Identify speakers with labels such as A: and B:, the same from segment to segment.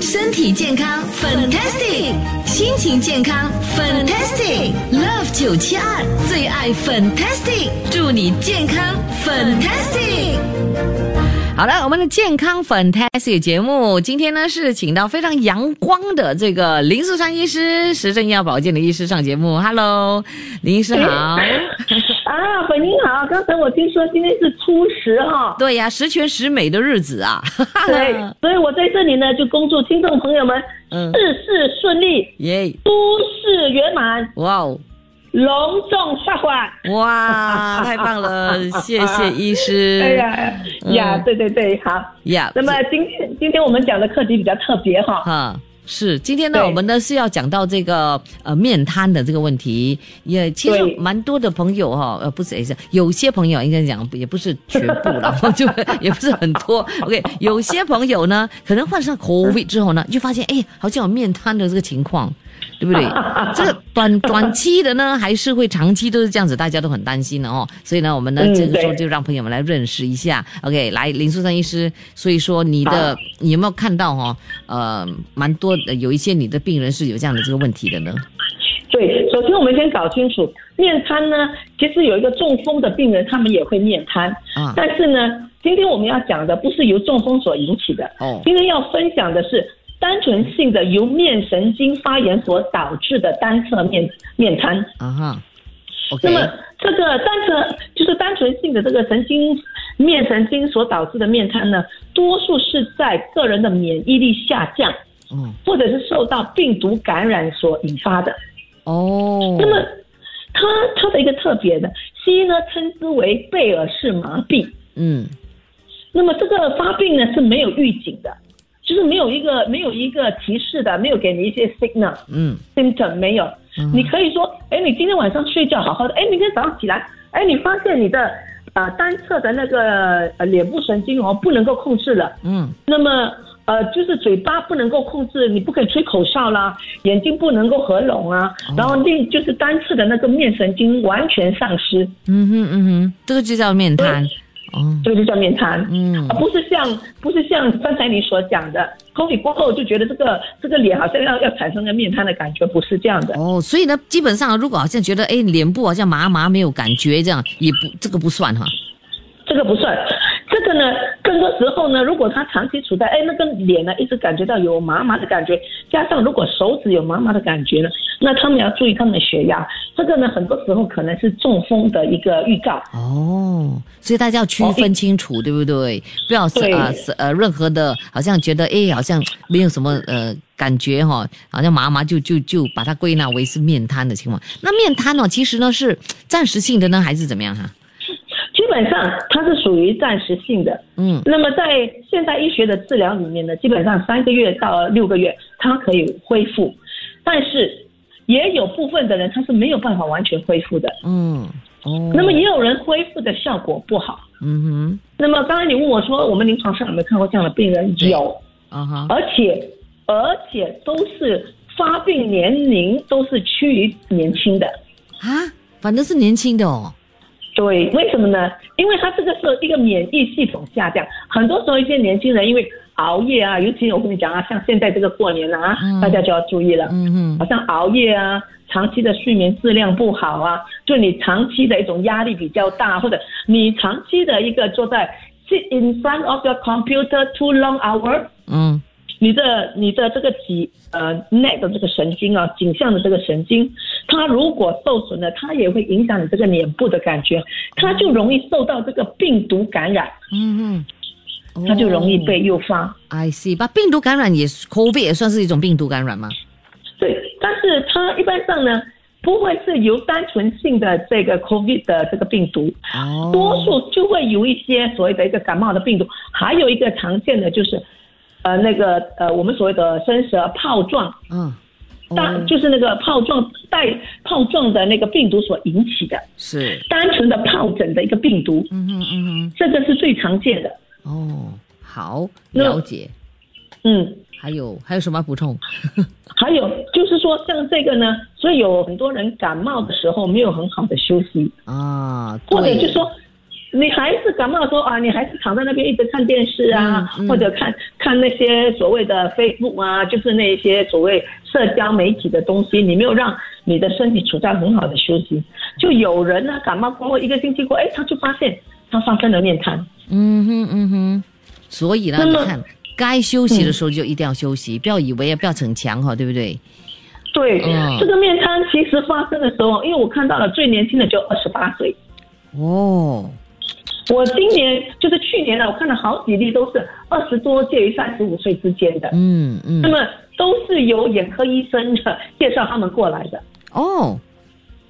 A: 身体健康，fantastic；心情健康，fantastic。Love 九七二最爱 fantastic，祝你健康 fantastic。好了，我们的健康 fantastic 节目今天呢是请到非常阳光的这个林素川医师，时政医药保健的医师上节目。Hello，林医师好。
B: 啊，本您好，刚才我听说今天是初十哈。
A: 对呀，十全十美的日子啊。
B: 对，所以我在这里呢就恭祝听众朋友们事事顺利，耶，诸事圆满。哇哦。隆重发款
A: 哇，太棒了！谢谢医师。哎
B: 呀呀，对对对，好呀。那么今天今天我们讲的课题比较特别哈。哈，
A: 是今天呢，我们呢是要讲到这个呃面瘫的这个问题。也其实蛮多的朋友哈，呃不是也是有些朋友应该讲也不是全部了，就也不是很多。OK，有些朋友呢可能患上 COVID 之后呢，就发现哎，好像有面瘫的这个情况。对不对？这个短短期的呢，还是会长期都是这样子，大家都很担心的哦。所以呢，我们呢这个时候就让朋友们来认识一下。OK，来林素珊医师，所以说你的你有没有看到哈？呃，蛮多的，有一些你的病人是有这样的这个问题的呢。
B: 对，首先我们先搞清楚面瘫呢，其实有一个中风的病人，他们也会面瘫啊。但是呢，今天我们要讲的不是由中风所引起的哦，今天要分享的是。单纯性的由面神经发炎所导致的单侧面面瘫。啊哈，那么这个单侧就是单纯性的这个神经面神经所导致的面瘫呢，多数是在个人的免疫力下降，嗯，或者是受到病毒感染所引发的。哦。那么它它的一个特别的，西医呢称之为贝尔氏麻痹，嗯，那么这个发病呢是没有预警的。就是没有一个没有一个提示的，没有给你一些 signal，嗯，symptom 没有，你可以说，哎，你今天晚上睡觉好好的，哎，明天早上起来，哎，你发现你的呃单侧的那个呃脸部神经哦不能够控制了，嗯，那么呃就是嘴巴不能够控制，你不可以吹口哨啦，眼睛不能够合拢啊，然后另就是单侧的那个面神经完全丧失，
A: 嗯哼嗯哼，这个就叫面瘫。
B: 哦，这个就叫面瘫，嗯，而不是像不是像刚才你所讲的，COVID 过后就觉得这个这个脸好像要要产生个面瘫的感觉，不是这样的。
A: 哦，所以呢，基本上如果好像觉得哎脸部好像麻麻没有感觉这样，也不这个不算哈。
B: 这个不算，这个呢，更多时候呢，如果他长期处在哎那个脸呢一直感觉到有麻麻的感觉，加上如果手指有麻麻的感觉呢，那他们要注意他们的血压，这个呢很多时候可能是中风的一个预告。
A: 哦，所以大家要区分清楚，对不对？不要是呃是呃任何的，好像觉得哎好像没有什么呃感觉哈，好像麻麻就就就把它归纳为是面瘫的情况。那面瘫呢，其实呢是暂时性的呢，还是怎么样哈？
B: 基本上它是属于暂时性的，嗯，那么在现代医学的治疗里面呢，基本上三个月到六个月它可以恢复，但是也有部分的人他是没有办法完全恢复的，嗯，哦，那么也有人恢复的效果不好，嗯哼，那么刚才你问我说我们临床上有没有看过这样的病人？有，啊哈，而且而且都是发病年龄都是趋于年轻的，
A: 啊，反正是年轻的哦。
B: 对，为什么呢？因为他这个是一个免疫系统下降，很多时候一些年轻人因为熬夜啊，尤其我跟你讲啊，像现在这个过年啊，大家就要注意了，嗯嗯，好像熬夜啊，长期的睡眠质量不好啊，就你长期的一种压力比较大，或者你长期的一个坐在 sit in front of your computer too long hour，嗯。你的你的这个脊呃 neck 的这个神经啊，颈项的这个神经，它如果受损了，它也会影响你这个脸部的感觉，它就容易受到这个病毒感染，嗯嗯，它就容易被诱发。
A: I see，把病毒感染也 COVID 也算是一种病毒感染吗？
B: 对，但是它一般上呢，不会是由单纯性的这个 COVID 的这个病毒，哦，多数就会有一些所谓的一个感冒的病毒，还有一个常见的就是。呃，那个呃，我们所谓的生蛇泡状，嗯，单就是那个泡状带泡状的那个病毒所引起的，
A: 是
B: 单纯的疱疹的一个病毒，嗯嗯嗯嗯，这个是最常见的。
A: 哦，好了解。嗯，还有还有什么补充？
B: 还有就是说，像这个呢，所以有很多人感冒的时候没有很好的休息啊，或者就说。你还是感冒说啊，你还是躺在那边一直看电视啊，或者看看那些所谓的 Facebook 啊，就是那些所谓社交媒体的东西，你没有让你的身体处在很好的休息。就有人呢，感冒过后一个星期过，哎，他就发现他发生了面瘫。
A: 嗯哼嗯哼，所以呢，你看该休息的时候就一定要休息，不要以为不要逞强哈，对不对？
B: 对，这个面瘫其实发生的时候，因为我看到了最年轻的就二十八岁。哦。我今年就是去年呢，我看了好几例，都是二十多，介于三十五岁之间的。嗯嗯。那么都是由眼科医生的介绍他们过来的。哦。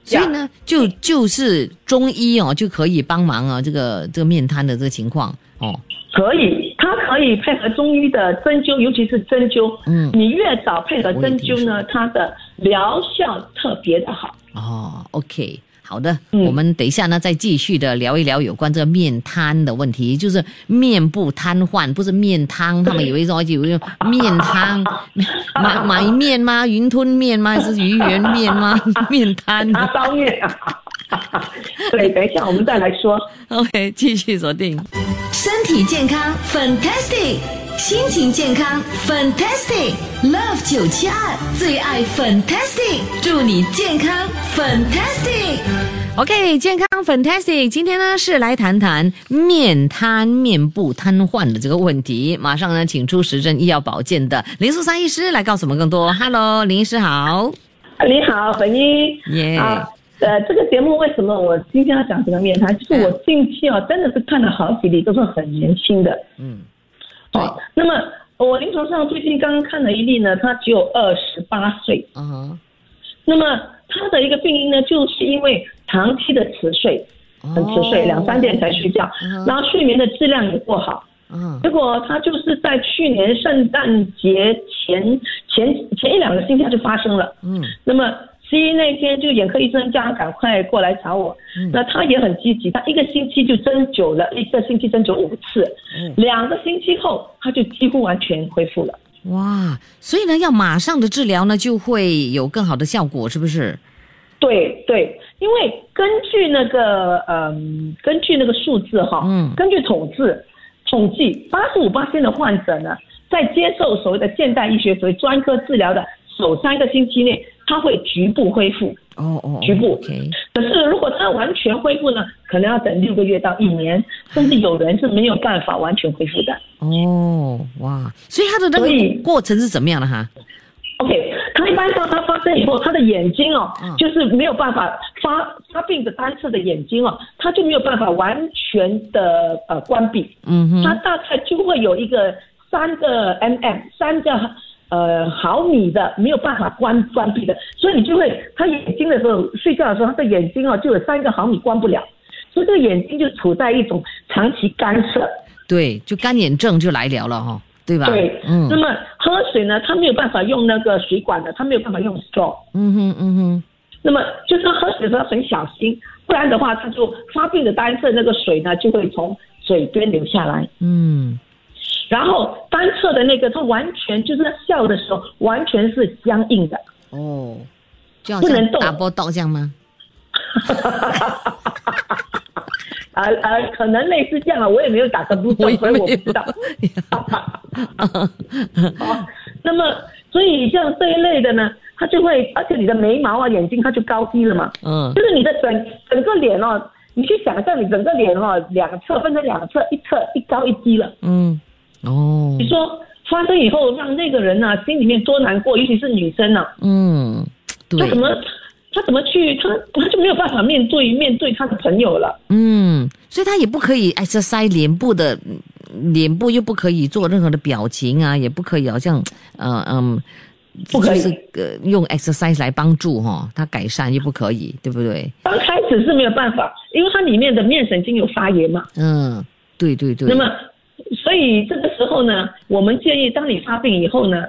A: 所以呢，就就是中医哦，就可以帮忙啊，这个这个面瘫的这个情况哦。
B: 可以，它可以配合中医的针灸，尤其是针灸。嗯。你越早配合针灸呢，它的疗效特别的好。
A: 哦，OK。好的，我们等一下呢，再继续的聊一聊有关这个面瘫的问题，就是面部瘫痪，不是面瘫，他们以为说有面瘫，买买面吗？云吞面吗？还是鱼圆面吗？面瘫，
B: 叉 烧面啊！对，等一下我们再来说。
A: OK，继续锁定，身体健康，Fantastic。心情健康，Fantastic，Love 九七二最爱 Fantastic，祝你健康 Fantastic。OK，健康 Fantastic，今天呢是来谈谈面瘫、面部瘫痪的这个问题。马上呢，请出时政医药保健的林素珊医师来告诉我们更多。Hello，林医师好。
B: 你好，本医。耶。啊，呃，这个节目为什么我今天要讲这个面瘫？就是我近期啊，真的是看了好几例，都是很年轻的。嗯。好，那么我临床上最近刚刚看了一例呢，他只有二十八岁。嗯，那么他的一个病因呢，就是因为长期的迟睡，很迟睡，两三点才睡觉，然后睡眠的质量也不好。嗯，结果他就是在去年圣诞节前前前一两个星期他就发生了。嗯，那么。西医那天就眼科医生叫他赶快过来找我，那他也很积极，他一个星期就针灸了一个星期针灸五次，两个星期后他就几乎完全恢复了。
A: 哇，所以呢，要马上的治疗呢，就会有更好的效果，是不是？
B: 对对，因为根据那个嗯，根据那个数字哈，嗯，根据统治统计，八十五八线的患者呢，在接受所谓的现代医学所谓专科治疗的首三个星期内。它会局部恢复哦哦，局部。可是如果它完全恢复呢，可能要等六个月到一年，甚至有人是没有办法完全恢复的。哦
A: 哇，所以它的那个过程是怎么样的哈
B: ？OK，它一般到它发生以后，它的眼睛哦，就是没有办法发发病的单侧的眼睛哦，它就没有办法完全的呃关闭。嗯哼，它大概就会有一个三个 mm 三个。呃，毫米的没有办法关关闭的，所以你就会他眼睛的时候睡觉的时候，他的眼睛哦就有三个毫米关不了，所以这个眼睛就处在一种长期干涉。
A: 对，就干眼症就来了了哈，对吧？
B: 对，嗯。那么喝水呢，他没有办法用那个水管的，他没有办法用 straw。嗯哼嗯哼。那么就是喝水的时候很小心，不然的话，他就发病的单侧那个水呢就会从嘴边流下来。嗯。然后单侧的那个，它完全就是在笑的时候，完全是僵硬的。哦，
A: 不能动，打波倒这样吗？
B: 啊 啊，可能类似这样啊，我也没有打成不动，所以我不知道。好，那么所以像这一类的呢，它就会，而且你的眉毛啊、眼睛，它就高低了嘛。嗯，就是你的整整个脸哦，你去想象你整个脸哦，两侧分成两侧，一侧一高一低了。嗯。哦，你说发生以后让那个人呢心里面多难过，尤其是女生呢。嗯，对。他怎么他怎么去他他就没有办法面对面对他的朋友了。
A: 嗯，所以他也不可以 exercise 脸部的脸部又不可以做任何的表情啊，也不可以好像呃嗯，
B: 不可以
A: 呃用 exercise 来帮助哈他改善又不可以，对不对？
B: 刚开始是没有办法，因为它里面的面神经有发炎嘛。
A: 嗯，对对对。
B: 那么。所以这个时候呢，我们建议，当你发病以后呢，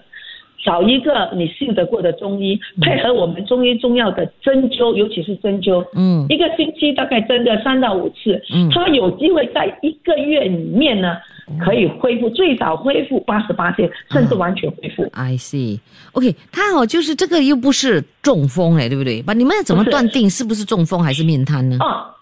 B: 找一个你信得过的中医，配合我们中医中药的针灸，尤其是针灸，嗯，一个星期大概针个三到五次，嗯，他有机会在一个月里面呢，可以恢复，最早恢复八十八天，甚至完全恢复。
A: I see. OK，他哦，就是这个又不是中风哎，对不对？把你们要怎么断定是不是中风还是面瘫呢？
B: 啊。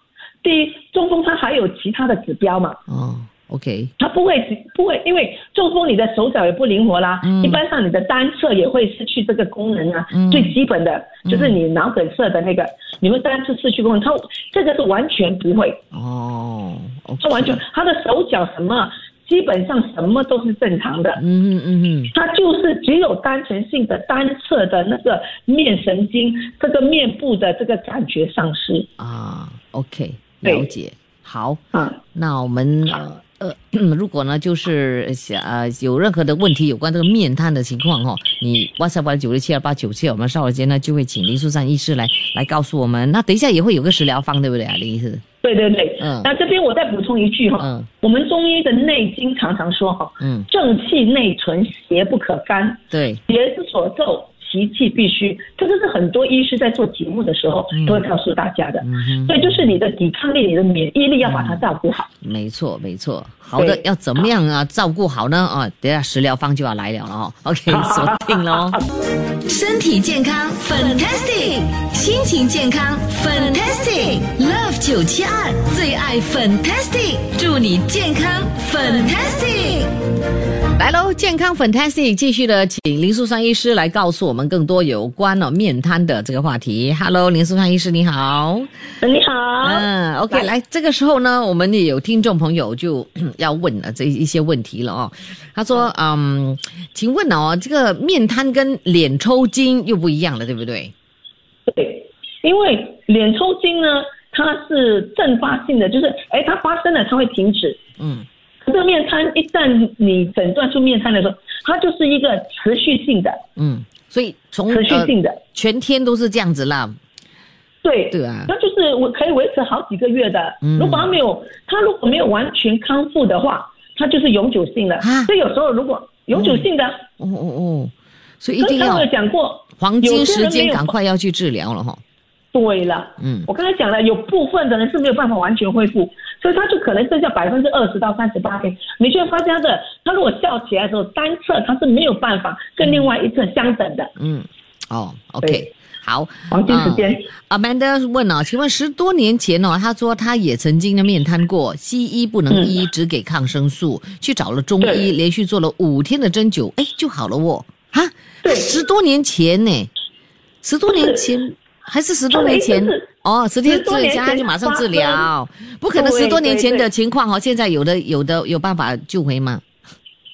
B: 第一，中风它还有其他的指标嘛？
A: 哦，OK，
B: 它不会不会，因为中风你的手脚也不灵活啦，一般上你的单侧也会失去这个功能啊。最基本的就是你脑梗塞的那个，你会单侧失去功能，它这个是完全不会。
A: 哦，
B: 它完全，他的手脚什么？基本上什么都是正常的，
A: 嗯嗯嗯，
B: 它就是只有单纯性的单侧的那个面神经，这个面部的这个感觉丧失
A: 啊。OK，了解，好，啊，那我们呃，如果呢就是想呃有任何的问题有关这个面瘫的情况哈，你 WhatsApp 九六七二八九七，我们稍后间呢就会请林淑珊医师来来告诉我们。那等一下也会有个食疗方，对不对啊，林医师？
B: 对对对，嗯，那这边我再补充一句哈，嗯，我们中医的内经常常说哈，嗯，正气内存，邪不可干，
A: 对，
B: 邪之所奏。脾气必须，这个是很多医师在做节目的时候都会告诉大家的。所以就是你的抵抗力、你的免疫力要把它照顾好。
A: 没错，没错。好的，要怎么样啊？照顾好呢？啊，等下食疗方就要来了了哦。OK，锁定喽。身体健康，Fantastic；心情健康，Fantastic。Love 九七二最爱 Fantastic，祝你健康，Fantastic。来喽，健康 fantastic，继续的，请林素珊医师来告诉我们更多有关了面瘫的这个话题。Hello，林素珊医师，你好。
B: 你好。
A: 嗯，OK，来，这个时候呢，我们也有听众朋友就要问了这一些问题了哦。他说，嗯，请问哦，这个面瘫跟脸抽筋又不一样了，对不对？
B: 对，因为脸抽筋呢，它是阵发性的，就是，哎，它发生了，它会停止。嗯。这个面瘫一旦你诊断出面瘫的时候，它就是一个持续性的，
A: 嗯，所以从
B: 持续性的
A: 全天都是这样子啦。
B: 对
A: 对啊，
B: 那就是我可以维持好几个月的。嗯如果他没有，他如果没有完全康复的话，他就是永久性的。所以有时候如果永久性的，
A: 哦哦哦，所以一定要
B: 讲过
A: 黄金时间，赶快要去治疗了哈。
B: 对了，嗯，我刚才讲了，有部分的人是没有办法完全恢复，所以他就可能剩下百分之二十到三十八天。你就会发现他的，他如果笑起来的时候，单侧他是没有办法跟另外一侧相等的。
A: 嗯，哦，OK，好，
B: 黄金时间。
A: Amanda 问哦，请问十多年前哦，他说他也曾经的面瘫过，西医不能医，只给抗生素，去找了中医，连续做了五天的针灸，哎，就好了哦。哈，
B: 对，
A: 十多年前呢，十多年前。还是十多年前哦，十天治家就马上治疗，不可能十多年前的情况哦。现在有的有的有办法救回吗？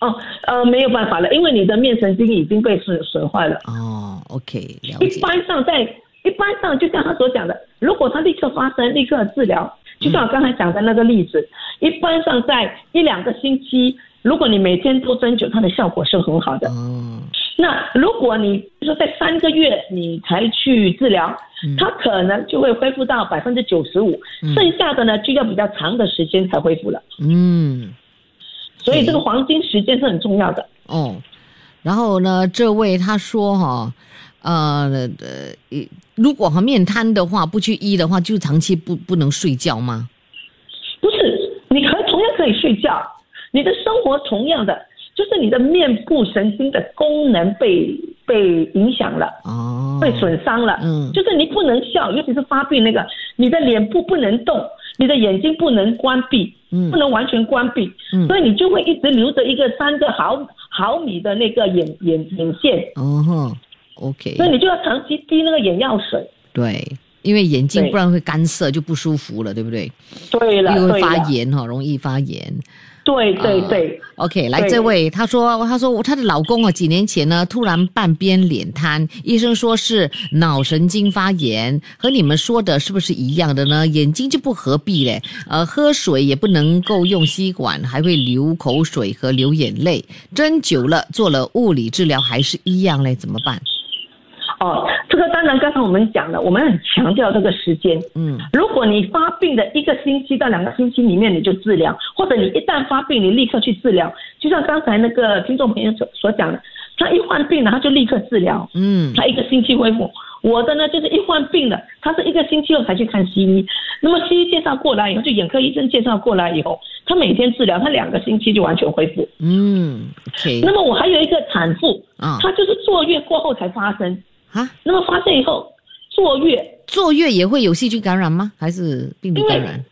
B: 哦，呃，没有办法了，因为你的面神经已经被损损坏了。
A: 哦，OK，了
B: 解。一般上在一般上，就像他所讲的，如果他立刻发生，立刻治疗，就像我刚才讲的那个例子，一般上在一两个星期，如果你每天都针灸，它的效果是很好的。嗯。那如果你说在三个月你才去治疗，它可能就会恢复到百分之九十五，剩下的呢就要比较长的时间才恢复了。嗯，所以这个黄金时间是很重要的。
A: 哦，然后呢，这位他说哈，呃呃，如果和面瘫的话不去医的话，就长期不不能睡觉吗？
B: 不是，你可同样可以睡觉，你的生活同样的。就是你的面部神经的功能被被影响了，哦，被损伤了，嗯，就是你不能笑，尤其是发病那个，你的脸部不能动，你的眼睛不能关闭，嗯，不能完全关闭，嗯，所以你就会一直留着一个三个毫毫米的那个眼眼眼线，
A: 哦哼，OK，
B: 所以你就要长期滴那个眼药水，
A: 对，因为眼睛不然会干涩就不舒服了，对不对？
B: 对了，
A: 又会发炎哈，容易发炎。
B: 对对对
A: ，OK，来这位，他说，他说他的老公啊，几年前呢，突然半边脸瘫，医生说是脑神经发炎，和你们说的是不是一样的呢？眼睛就不合闭嘞，呃，喝水也不能够用吸管，还会流口水和流眼泪，针灸了，做了物理治疗还是一样嘞，怎么办？
B: 哦，这个当然，刚才我们讲了，我们很强调这个时间。嗯，如果你发病的一个星期到两个星期里面你就治疗，或者你一旦发病你立刻去治疗，就像刚才那个听众朋友所所讲的，他一患病了他就立刻治疗。嗯，他一个星期恢复。我的呢就是一患病了，他是一个星期后才去看西医。那么西医介绍过来以后，就眼科医生介绍过来以后，他每天治疗，他两个星期就完全恢复。
A: 嗯。
B: 那么我还有一个产妇，啊，她就是坐月过后才发生。啊，那么发现以后坐月。
A: 坐月也会有细菌感染吗？还是病毒感染？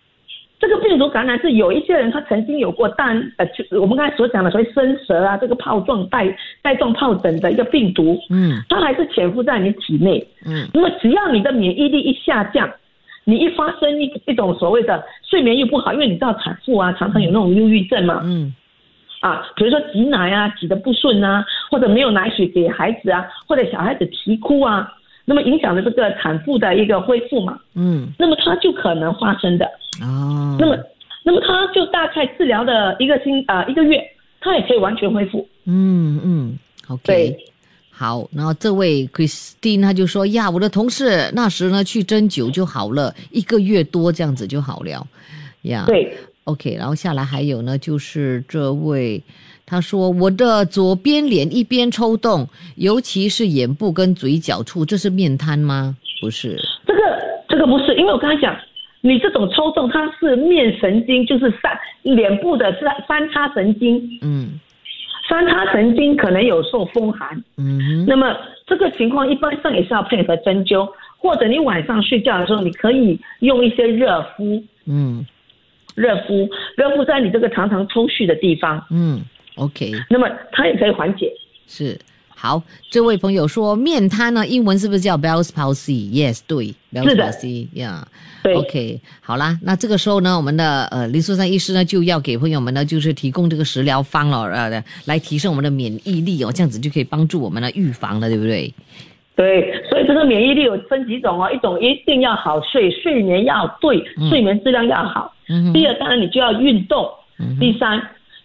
B: 这个病毒感染是有一些人他曾经有过但呃，就我们刚才所讲的所谓生蛇啊，这个疱状带带状疱疹的一个病毒，嗯，它还是潜伏在你体内，嗯，那么只要你的免疫力一下降，你一发生一一种所谓的睡眠又不好，因为你知道产妇啊常常有那种忧郁症嘛，嗯，啊，比如说挤奶啊挤得不顺啊，或者没有奶水给孩子啊，或者小孩子啼哭啊。那么影响了这个产妇的一个恢复嘛？嗯，那么它就可能发生的哦。那么，那么它就大概治疗的一个星啊一个月，它也可以完全恢复。
A: 嗯嗯，OK，好。然后这位 Christine 他就说呀，我的同事那时呢去针灸就好了，一个月多这样子就好了
B: 呀。对
A: ，OK。然后下来还有呢，就是这位。他说：“我的左边脸一边抽动，尤其是眼部跟嘴角处，这是面瘫吗？不是，
B: 这个这个不是，因为我刚才讲，你这种抽动它是面神经，就是三脸部的三三叉神经，嗯，三叉神经可能有受风寒，嗯，那么这个情况一般上也是要配合针灸，或者你晚上睡觉的时候，你可以用一些热敷，嗯，热敷热敷在你这个常常抽搐的地方，嗯。”
A: OK，
B: 那么它也可以缓解。
A: 是好，这位朋友说面瘫呢，英文是不是叫 Bell's palsy？Yes，对，Bell's palsy，Yeah，
B: 对。
A: OK，好啦，那这个时候呢，我们的呃林素珊医师呢就要给朋友们呢就是提供这个食疗方了，呃，来提升我们的免疫力哦，这样子就可以帮助我们呢预防了，对不对？
B: 对，所以这个免疫力有分几种哦，一种一定要好睡，睡眠要对，睡眠质量要好。嗯。第二，当然你就要运动。嗯。第三。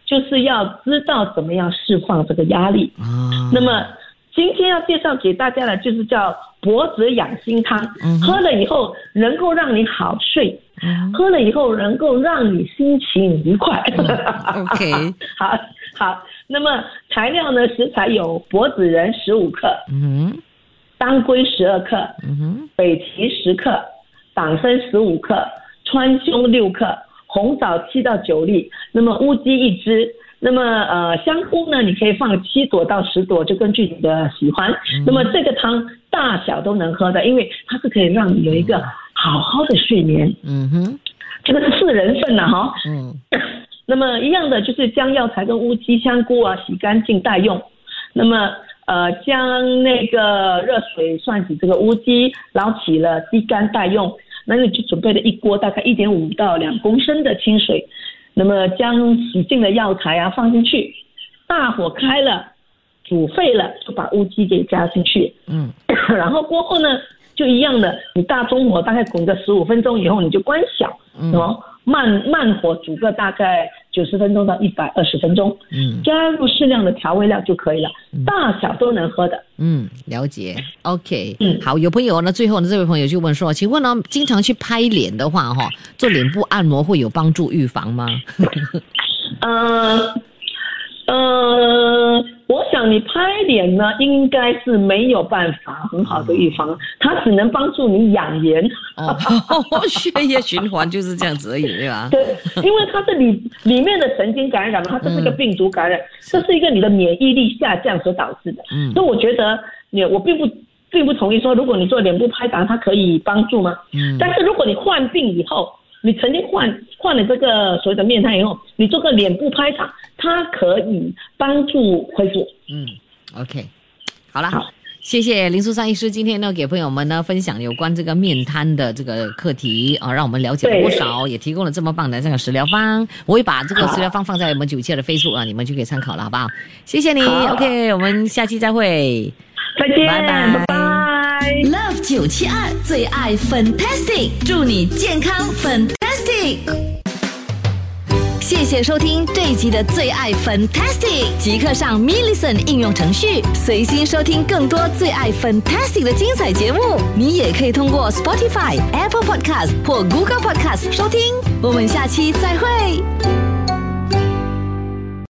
B: 就是要知道怎么样释放这个压力啊。那么今天要介绍给大家的，就是叫脖子养心汤。喝了以后能够让你好睡，喝了以后能够让你心情愉快。
A: OK，
B: 好，好。那么材料呢？食材有柏子仁十五克，嗯，当归十二克，嗯哼，北芪十克，党参十五克，川芎六克。红枣七到九粒，那么乌鸡一只，那么呃香菇呢？你可以放七朵到十朵，就根据你的喜欢。那么这个汤大小都能喝的，因为它是可以让你有一个好好的睡眠。嗯哼，这个是四人份的哈。嗯，那么一样的就是将药材跟乌鸡、香菇啊洗干净待用。那么呃将那个热水涮洗这个乌鸡，捞起了沥干待用。那你就准备了一锅大概一点五到两公升的清水，那么将洗净的药材啊放进去，大火开了，煮沸了就把乌鸡给加进去，嗯，然后过后呢就一样的，你大中火大概滚个十五分钟以后你就关小，嗯，慢慢火煮个大概。九十分钟到一百二十分钟，嗯，加入适量的调味料就可以了，大小都能喝的。
A: 嗯，了解。OK，嗯，好，有朋友呢，最后呢，这位朋友就问说，请问呢，经常去拍脸的话，哈，做脸部按摩会有帮助预防吗？
B: 呃。呃，我想你拍脸呢，应该是没有办法很好的预防，它只能帮助你养颜。
A: 哦，血液循环就是这样子而已，对吧？
B: 对，因为它是里里面的神经感染嘛，它这是一个病毒感染，这是一个你的免疫力下降所导致的。嗯，所以我觉得你我并不并不同意说，如果你做脸部拍打，它可以帮助吗？嗯，但是如果你患病以后。你曾经换换了这个所谓的面瘫以后，你做个脸部拍打，它可以帮助恢复。
A: 嗯，OK，好了，好，谢谢林淑珊医师今天呢给朋友们呢分享有关这个面瘫的这个课题啊，让我们了解了不少，也提供了这么棒的这个食疗方。我会把这个食疗方放在我们九七的 Facebook 啊，你们就可以参考了，好不好？谢谢你，OK，我们下期再会，
B: 再见，拜拜。
C: Love 九七二最爱 Fantastic，祝你健康谢谢收听这一集的最爱 Fantastic，即刻上 m i l l i c e n 应用程序，随心收听更多最爱 Fantastic 的精彩节目。你也可以通过 Spotify、Apple Podcast 或 Google Podcast 收听。我们下期再会。